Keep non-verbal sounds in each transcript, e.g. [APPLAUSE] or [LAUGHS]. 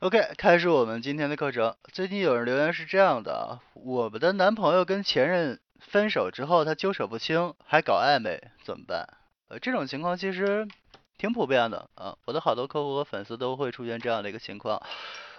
OK，开始我们今天的课程。最近有人留言是这样的：我们的男朋友跟前任分手之后，他纠扯不清，还搞暧昧，怎么办？呃，这种情况其实挺普遍的啊，我的好多客户和粉丝都会出现这样的一个情况。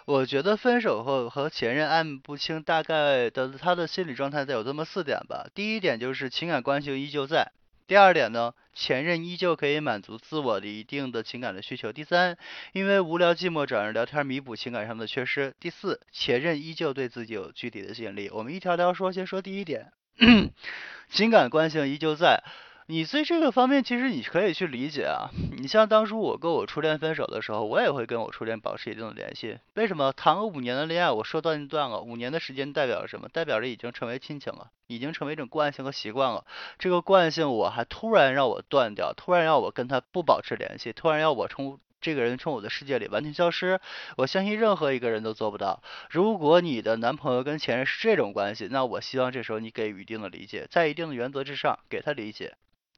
我觉得分手后和前任暧昧不清，大概的他的心理状态得有这么四点吧。第一点就是情感关系依旧在。第二点呢，前任依旧可以满足自我的一定的情感的需求。第三，因为无聊寂寞找人聊天弥补情感上的缺失。第四，前任依旧对自己有具体的吸引力。我们一条条说，先说第一点，[CLEARS THROAT] 情感关系依旧在。你在这个方面，其实你可以去理解啊。你像当初我跟我初恋分手的时候，我也会跟我初恋保持一定的联系。为什么？谈了五年的恋爱，我说断就断了。五年的时间代表什么？代表着已经成为亲情了，已经成为一种惯性和习惯了。这个惯性，我还突然让我断掉，突然让我跟他不保持联系，突然要我从这个人从我的世界里完全消失，我相信任何一个人都做不到。如果你的男朋友跟前任是这种关系，那我希望这时候你给予一定的理解，在一定的原则之上给他理解。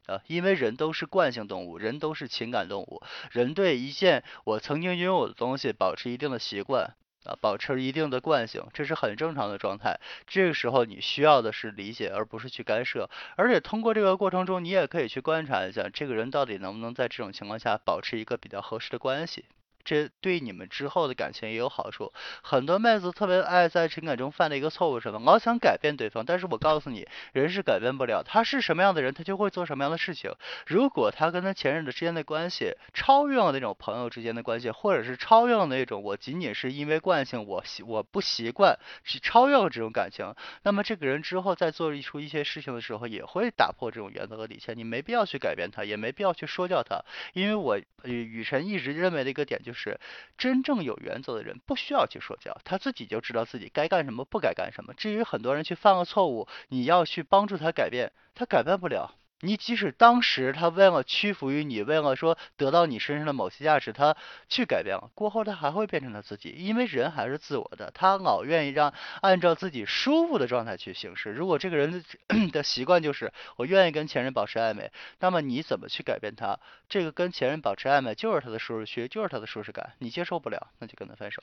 啊，因为人都是惯性动物，人都是情感动物，人对一件我曾经拥有的东西保持一定的习惯，啊，保持一定的惯性，这是很正常的状态。这个时候你需要的是理解，而不是去干涉。而且通过这个过程中，你也可以去观察一下，这个人到底能不能在这种情况下保持一个比较合适的关系。这对你们之后的感情也有好处。很多妹子特别爱在情感中犯的一个错误什么？老想改变对方，但是我告诉你，人是改变不了。他是什么样的人，他就会做什么样的事情。如果他跟他前任的之间的关系超越了那种朋友之间的关系，或者是超越了那种我仅仅是因为惯性，我习我不习惯，是超越了这种感情，那么这个人之后在做出一些事情的时候，也会打破这种原则和底线。你没必要去改变他，也没必要去说教他，因为我雨晨一直认为的一个点就是。是真正有原则的人，不需要去说教，他自己就知道自己该干什么，不该干什么。至于很多人去犯了错误，你要去帮助他改变，他改变不了。你即使当时他为了屈服于你，为了说得到你身上的某些价值，他去改变了，过后他还会变成他自己，因为人还是自我的，他老愿意让按照自己舒服的状态去行事。如果这个人的 [CLEARS THROAT] 习惯就是我愿意跟前任保持暧昧，那么你怎么去改变他？这个跟前任保持暧昧就是他的舒适区，就是他的舒适感，你接受不了，那就跟他分手。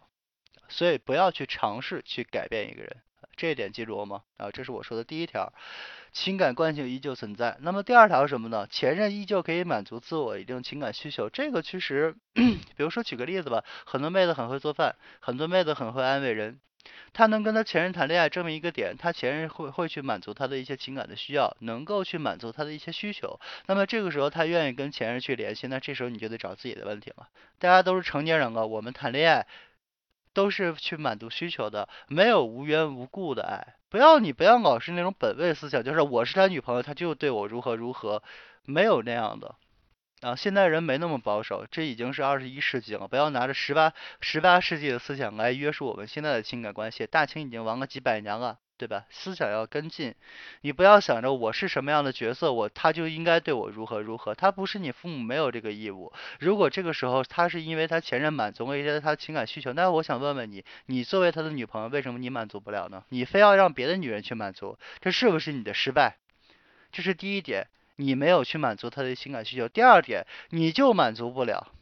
所以不要去尝试去改变一个人。这一点记住了吗？啊，这是我说的第一条，情感惯性依旧存在。那么第二条是什么呢？前任依旧可以满足自我一定情感需求。这个其实，[CLEARS THROAT] 比如说举个例子吧，很多妹子很会做饭，很多妹子很会安慰人，她能跟她前任谈恋爱，证明一个点，她前任会会去满足她的一些情感的需要，能够去满足她的一些需求。那么这个时候她愿意跟前任去联系，那这时候你就得找自己的问题了。大家都是成年人了，我们谈恋爱。都是去满足需求的，没有无缘无故的爱。不要你不要老是那种本位思想，就是我是他女朋友，他就对我如何如何，没有那样的。啊，现代人没那么保守，这已经是二十一世纪了，不要拿着十八十八世纪的思想来约束我们现在的情感关系。大清已经亡了几百年了。对吧？思想要跟进，你不要想着我是什么样的角色，我他就应该对我如何如何。他不是你父母，没有这个义务。如果这个时候他是因为他前任满足了一些他情感需求，那我想问问你，你作为他的女朋友，为什么你满足不了呢？你非要让别的女人去满足，这是不是你的失败？这是第一点，你没有去满足他的情感需求。第二点，你就满足不了。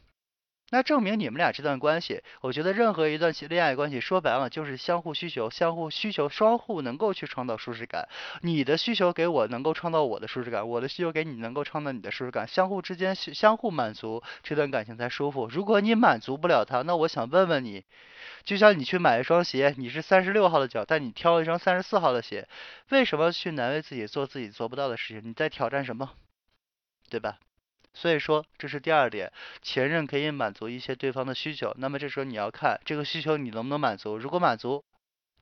那证明你们俩这段关系，我觉得任何一段恋爱关系，说白了就是相互需求，相互需求，双互能够去创造舒适感。你的需求给我能够创造我的舒适感，我的需求给你能够创造你的舒适感，相互之间相互满足，这段感情才舒服。如果你满足不了他，那我想问问你，就像你去买一双鞋，你是三十六号的脚，但你挑了一双三十四号的鞋，为什么去难为自己做自己做不到的事情？你在挑战什么？对吧？所以说，这是第二点，前任可以满足一些对方的需求，那么这时候你要看这个需求你能不能满足，如果满足。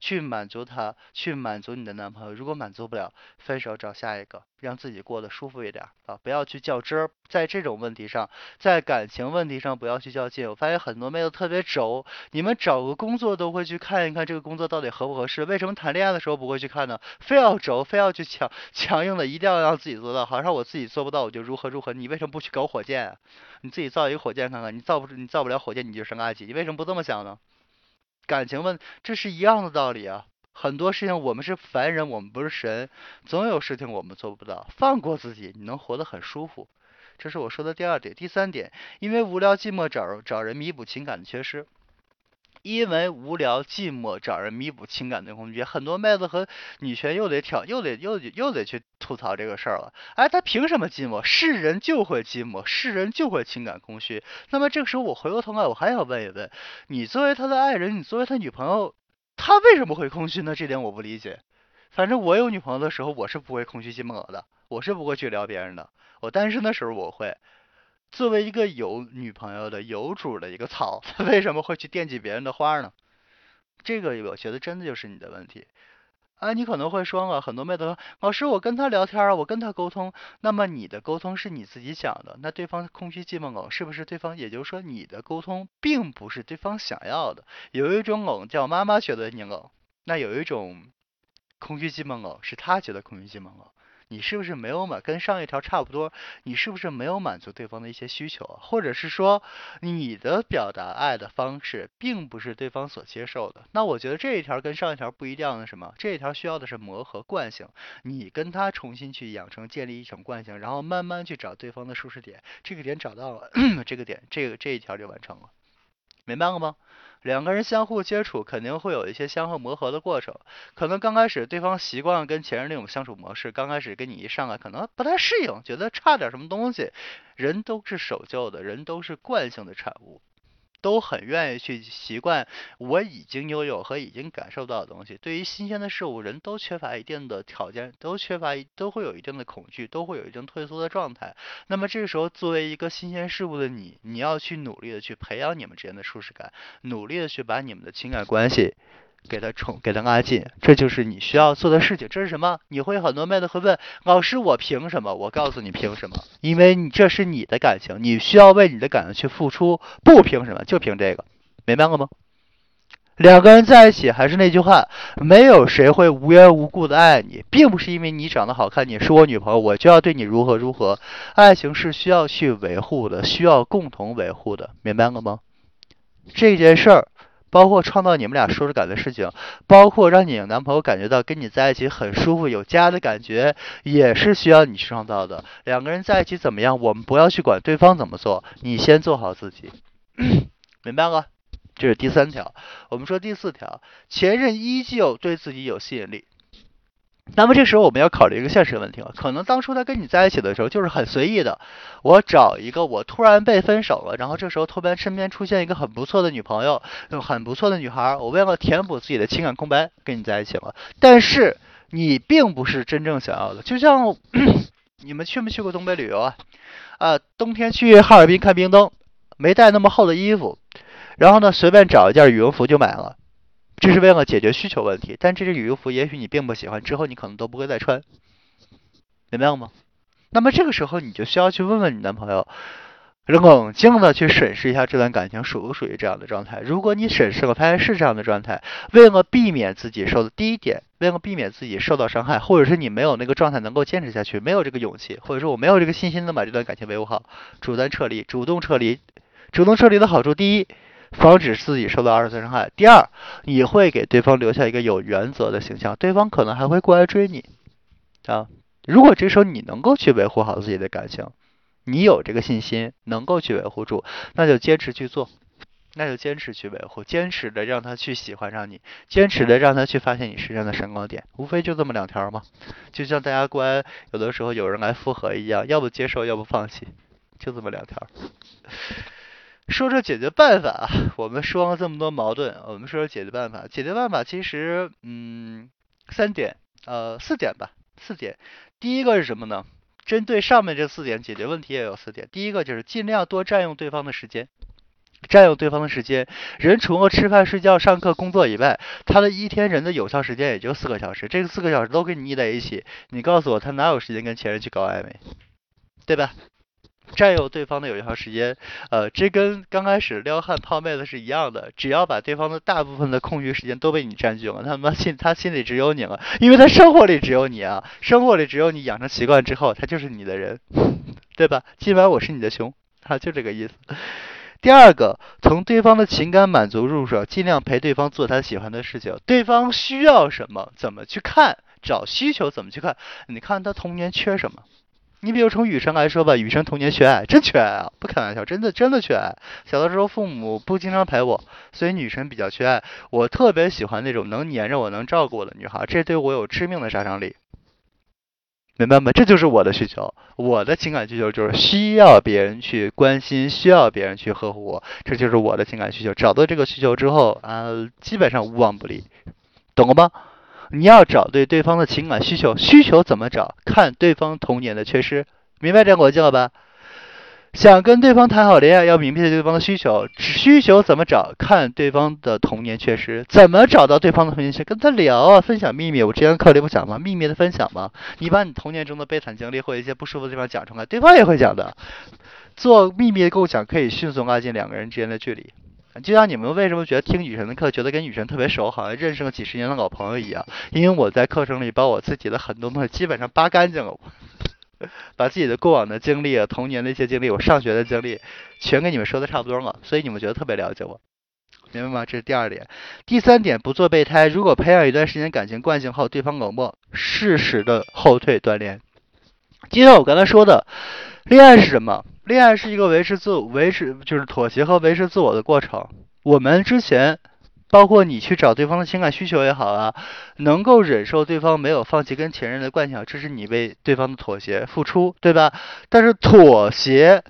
去满足他，去满足你的男朋友。如果满足不了，分手找下一个，让自己过得舒服一点啊！不要去较真儿，在这种问题上，在感情问题上不要去较劲。我发现很多妹子特别轴，你们找个工作都会去看一看这个工作到底合不合适，为什么谈恋爱的时候不会去看呢？非要轴，非要去强强硬的，一定要让自己做到，好像我自己做不到我就如何如何。你为什么不去搞火箭？你自己造一个火箭看看，你造不你造不了火箭，你就升阿基，你为什么不这么想呢？感情问，这是一样的道理啊。很多事情我们是凡人，我们不是神，总有事情我们做不到。放过自己，你能活得很舒服。这是我说的第二点。第三点，因为无聊寂寞找找人弥补情感的缺失。因为无聊寂寞找人弥补情感的空虚，很多妹子和女权又得挑，又得又又得去吐槽这个事儿了。哎，他凭什么寂寞？是人就会寂寞，是人就会情感空虚。那么这个时候我回过头来，我还想问一问，你作为他的爱人，你作为他女朋友，他为什么会空虚呢？这点我不理解。反正我有女朋友的时候，我是不会空虚寂寞的，我是不会去聊别人的。我单身的时候我会。作为一个有女朋友的有主的一个草，他 [LAUGHS] 为什么会去惦记别人的花呢？这个我觉得真的就是你的问题。啊，你可能会说啊，很多妹子说，老师我跟他聊天啊，我跟他沟通，那么你的沟通是你自己想的，那对方空虚寂寞冷是不是对方？也就是说你的沟通并不是对方想要的。有一种冷叫妈妈觉得你冷，那有一种空虚寂寞冷是他觉得空虚寂寞冷。你是不是没有满？跟上一条差不多。你是不是没有满足对方的一些需求？或者是说你的表达爱的方式并不是对方所接受的？那我觉得这一条跟上一条不一样的什么？这一条需要的是磨合惯性，你跟他重新去养成建立一种惯性，然后慢慢去找对方的舒适点。这个点找到了，[CLEARS THROAT] 这个点，这个这一条就完成了。明白了吗？两个人相互接触，肯定会有一些相互磨合的过程。可能刚开始对方习惯跟前任那种相处模式，刚开始跟你一上来可能不太适应，觉得差点什么东西。人都是守旧的，人都是惯性的产物。都很愿意去习惯我已经拥有和已经感受到的东西。对于新鲜的事物，人都缺乏一定的条件，都缺乏都会有一定的恐惧，都会有一定退缩的状态。那么这个时候，作为一个新鲜事物的你，你要去努力的去培养你们之间的舒适感，努力的去把你们的情感关系。给他宠，给他拉近，这就是你需要做的事情。这是什么？你会很多妹子会问老师，我凭什么？我告诉你凭什么？因为你这是你的感情，你需要为你的感情去付出。不凭什么，就凭这个，明白了吗？两个人在一起，还是那句话，没有谁会无缘无故的爱你，并不是因为你长得好看，你是我女朋友，我就要对你如何如何。爱情是需要去维护的，需要共同维护的，明白了吗？这件事儿。包括创造你们俩舒适感的事情，包括让你男朋友感觉到跟你在一起很舒服、有家的感觉，也是需要你去创造的。两个人在一起怎么样？我们不要去管对方怎么做，你先做好自己，[CLEARS THROAT] 明白了？这是第三条。我们说第四条，前任依旧对自己有吸引力。那么这时候我们要考虑一个现实问题了，可能当初他跟你在一起的时候就是很随意的，我找一个我突然被分手了，然后这时候突然身边出现一个很不错的女朋友，很不错的女孩，我为了填补自己的情感空白跟你在一起了，但是你并不是真正想要的，就像 [CLEARS THROAT] 你们去没去过东北旅游啊？啊，冬天去哈尔滨看冰灯，没带那么厚的衣服，然后呢随便找一件羽绒服就买了。这是为了解决需求问题，但这件羽绒服也许你并不喜欢，之后你可能都不会再穿，明白了吗？那么这个时候你就需要去问问你男朋友，冷静的去审视一下这段感情属不属于这样的状态。如果你审视了发现是这样的状态，为了避免自己受的第一点，为了避免自己受到伤害，或者是你没有那个状态能够坚持下去，没有这个勇气，或者说我没有这个信心能把这段感情维护好，主动撤离，主动撤离，主动撤离的好处，第一。防止自己受到二次伤害。第二，你会给对方留下一个有原则的形象，对方可能还会过来追你啊。如果这时候你能够去维护好自己的感情，你有这个信心能够去维护住，那就坚持去做，那就坚持去维护，坚持的让他去喜欢上你，坚持的让他去发现你身上的闪光点，无非就这么两条嘛。就像大家关有的时候有人来复合一样，要不接受，要不放弃，就这么两条。说说解决办法啊，我们说了这么多矛盾，我们说说解决办法。解决办法其实，嗯，三点，呃，四点吧，四点。第一个是什么呢？针对上面这四点解决问题也有四点。第一个就是尽量多占用对方的时间，占用对方的时间。人除了吃饭、睡觉、上课、工作以外，他的一天人的有效时间也就四个小时，这个四个小时都跟你腻在一起，你告诉我他哪有时间跟前任去搞暧昧，对吧？占有对方的有效时间，呃，这跟刚开始撩汉泡妹子是一样的。只要把对方的大部分的空余时间都被你占据了，他妈心他心里只有你了，因为他生活里只有你啊，生活里只有你，养成习惯之后，他就是你的人，[LAUGHS] 对吧？今晚我是你的熊，他就这个意思。第二个，从对方的情感满足入手，尽量陪对方做他喜欢的事情。对方需要什么，怎么去看，找需求怎么去看？你看他童年缺什么？你比如从雨生来说吧，雨生童年缺爱，真缺爱啊，不开玩笑，真的真的缺爱。小的时候父母不经常陪我，所以女生比较缺爱。我特别喜欢那种能黏着我、能照顾我的女孩，这对我有致命的杀伤力。明白吗？这就是我的需求，我的情感需求就是需要别人去关心，需要别人去呵护我，这就是我的情感需求。找到这个需求之后啊，基本上无往不利，懂了吗？你要找对对方的情感需求，需求怎么找？看对方童年的缺失，明白这个逻辑了吧？想跟对方谈好恋爱，要明白对方的需求。需求怎么找？看对方的童年缺失。怎么找到对方的童年缺失？跟他聊啊，分享秘密。我之前课里不讲吗？秘密的分享吗？你把你童年中的悲惨经历或一些不舒服的地方讲出来，对方也会讲的。做秘密的共享可以迅速拉近两个人之间的距离。就像你们为什么觉得听女神的课，觉得跟女神特别熟，好像认识了几十年的老朋友一样？因为我在课程里把我自己的很多东西基本上扒干净了。[LAUGHS] 把自己的过往的经历、童年的一些经历、我上学的经历，全给你们说的差不多了，所以你们觉得特别了解我，明白吗？这是第二点。第三点，不做备胎。如果培养一段时间感情惯性后，对方冷漠，适时的后退锻炼。就像我刚才说的，恋爱是什么？恋爱是一个维持自、维持就是妥协和维持自我的过程。我们之前。包括你去找对方的情感需求也好啊，能够忍受对方没有放弃跟前任的惯性，这是你为对方的妥协付出，对吧？但是妥协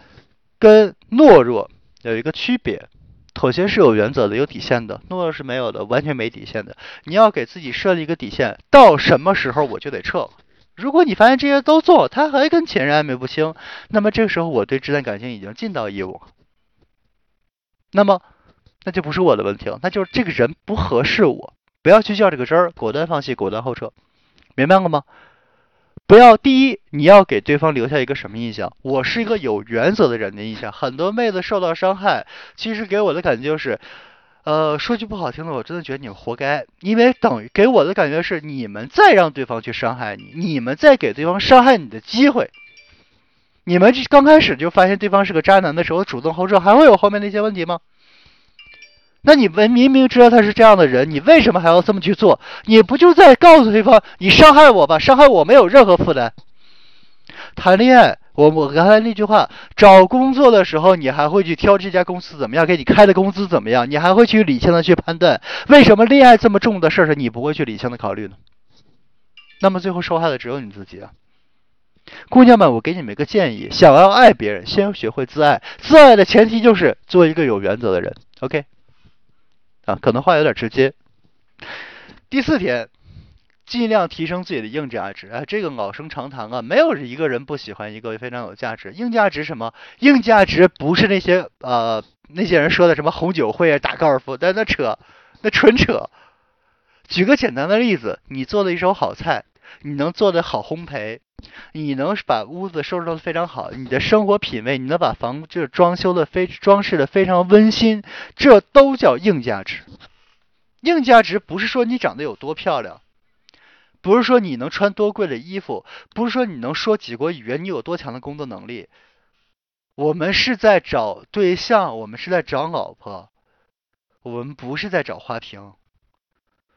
跟懦弱有一个区别，妥协是有原则的、有底线的，懦弱是没有的，完全没底线的。你要给自己设立一个底线，到什么时候我就得撤。如果你发现这些都做，他还跟前任暧昧不清，那么这个时候我对这段感情已经尽到义务。那么。那就不是我的问题了，那就是这个人不合适我，不要去较这个真儿，果断放弃，果断后撤，明白了吗？不要第一，你要给对方留下一个什么印象？我是一个有原则的人的印象。很多妹子受到伤害，其实给我的感觉就是，呃，说句不好听的，我真的觉得你们活该，因为等于给我的感觉是你们再让对方去伤害你，你们再给对方伤害你的机会。你们这刚开始就发现对方是个渣男的时候，主动后撤，还会有后面那些问题吗？那你们明明知道他是这样的人，你为什么还要这么去做？你不就在告诉对方，你伤害我吧，伤害我没有任何负担。谈恋爱，我我刚才那句话，找工作的时候，你还会去挑这家公司怎么样，给你开的工资怎么样？你还会去理性的去判断，为什么恋爱这么重的事儿，你不会去理性的考虑呢？那么最后受害的只有你自己啊！姑娘们，我给你们一个建议：想要爱别人，先学会自爱。自爱的前提就是做一个有原则的人。OK。啊，可能话有点直接。第四天，尽量提升自己的硬价值。哎，这个老生常谈啊，没有一个人不喜欢一个非常有价值。硬价值什么？硬价值不是那些呃那些人说的什么红酒会啊、打高尔夫，但那扯，那纯扯。举个简单的例子，你做的一手好菜，你能做的好烘焙。你能把屋子收拾的非常好，你的生活品味，你能把房就是装修的非装饰的非常温馨，这都叫硬价值。硬价值不是说你长得有多漂亮，不是说你能穿多贵的衣服，不是说你能说几国语言，你有多强的工作能力。我们是在找对象，我们是在找老婆，我们不是在找花瓶。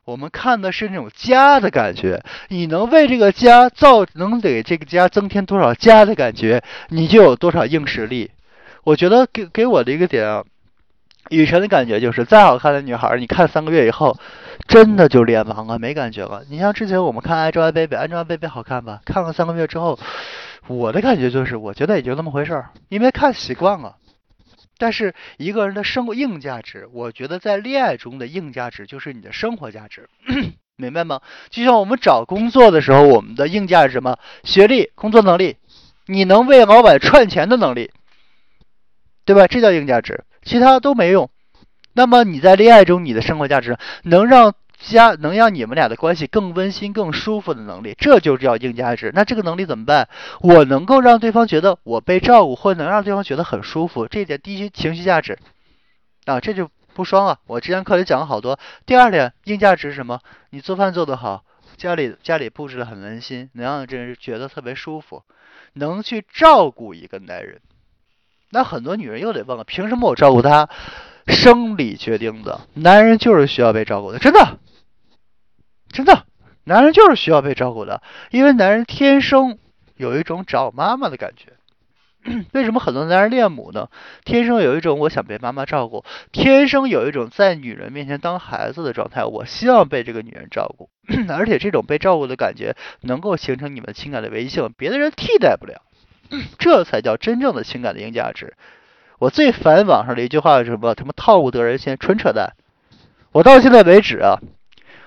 我们看的是那种家的感觉，你能为这个家造，能给这个家增添多少家的感觉，你就有多少硬实力。我觉得给给我的一个点啊，雨辰的感觉就是，再好看的女孩，你看三个月以后，真的就脸盲了，没感觉了。你像之前我们看 Angelababy，Angelababy 好看吧？看了三个月之后，我的感觉就是，我觉得也就那么回事儿，因为看习惯了。但是一个人的生硬价值，我觉得在恋爱中的硬价值就是你的生活价值，[CLEARS THROAT] 明白吗？就像我们找工作的时候，我们的硬价值什么？学历、工作能力，你能为老板赚钱的能力，对吧？这叫硬价值，其他都没用。那么你在恋爱中，你的生活价值能让。家能让你们俩的关系更温馨、更舒服的能力，这就叫硬价值。那这个能力怎么办？我能够让对方觉得我被照顾，或能让对方觉得很舒服，这一点第一情绪价值啊，这就不双了。我之前课里讲了好多。第二点，硬价值是什么？你做饭做得好，家里家里布置的很温馨，能让这人觉得特别舒服，能去照顾一个男人。那很多女人又得问了：凭什么我照顾他？生理决定的，男人就是需要被照顾的，真的。真的，男人就是需要被照顾的，因为男人天生有一种找妈妈的感觉。[CLEARS THROAT] 为什么很多男人恋母呢？天生有一种我想被妈妈照顾，天生有一种在女人面前当孩子的状态，我希望被这个女人照顾，[CLEARS THROAT] 而且这种被照顾的感觉能够形成你们情感的唯一性，别的人替代不了，[CLEARS THROAT] 这才叫真正的情感的硬价值。我最烦网上的一句话是什么？他妈套路得人心，纯扯淡。我到现在为止啊。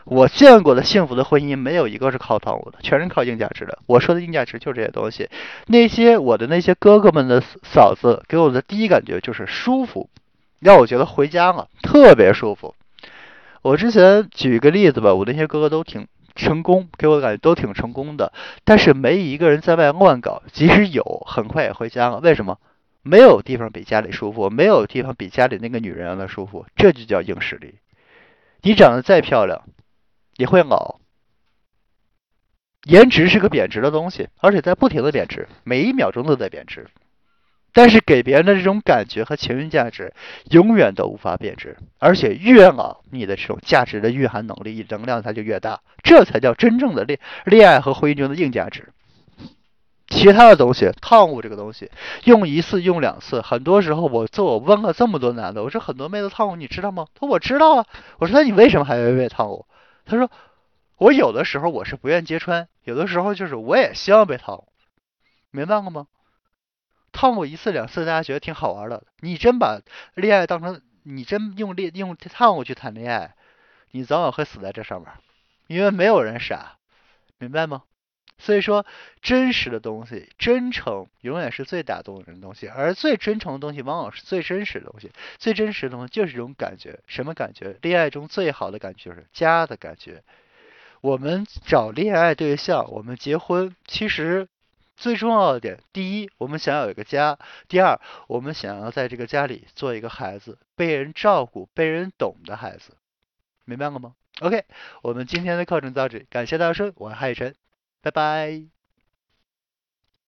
我见过的幸福的婚姻没有一个是靠套路的，全是靠硬价值的。我说的硬价值就是这些东西。那些我的那些哥哥们的嫂子给我的第一感觉就是舒服，让我觉得回家了特别舒服。我之前举一个例子吧，我那些哥哥都挺成功，给我感觉都挺成功的。但是没一个人在外乱搞，即使有，很快也回家了。为什么？没有地方比家里舒服，没有地方比家里那个女人让他舒服。这就叫硬实力。你长得再漂亮。也会老，颜值是个贬值的东西，而且在不停的贬值，每一秒钟都在贬值。但是给别人的这种感觉和情绪价值，永远都无法贬值，而且越老，你的这种价值的蕴含能力、能量它就越大，这才叫真正的恋恋爱和婚姻中的硬价值。其他的东西，套路这个东西，用一次用两次，很多时候我做我问了这么多男的，我说很多妹子套路你知道吗？他说我知道啊。我说那你为什么还要被套路？他说：“我有的时候我是不愿揭穿，有的时候就是我也希望被套，明白了吗？套过一次两次，大家觉得挺好玩的。你真把恋爱当成你真用恋用套路去谈恋爱，你早晚会死在这上面，因为没有人傻，明白吗？所以说，真实的东西，真诚永远是最打动人的东西，而最真诚的东西往往是最真实的东西。最真实的东西就是这种感觉，什么感觉？恋爱中最好的感觉就是家的感觉。我们找恋爱对象，我们结婚，其实最重要的点，第一，我们想要有一个家；第二，我们想要在这个家里做一个孩子，被人照顾、被人懂的孩子，明白了吗？OK，我们今天的课程到这里，感谢大家收听，我是海晨。拜拜。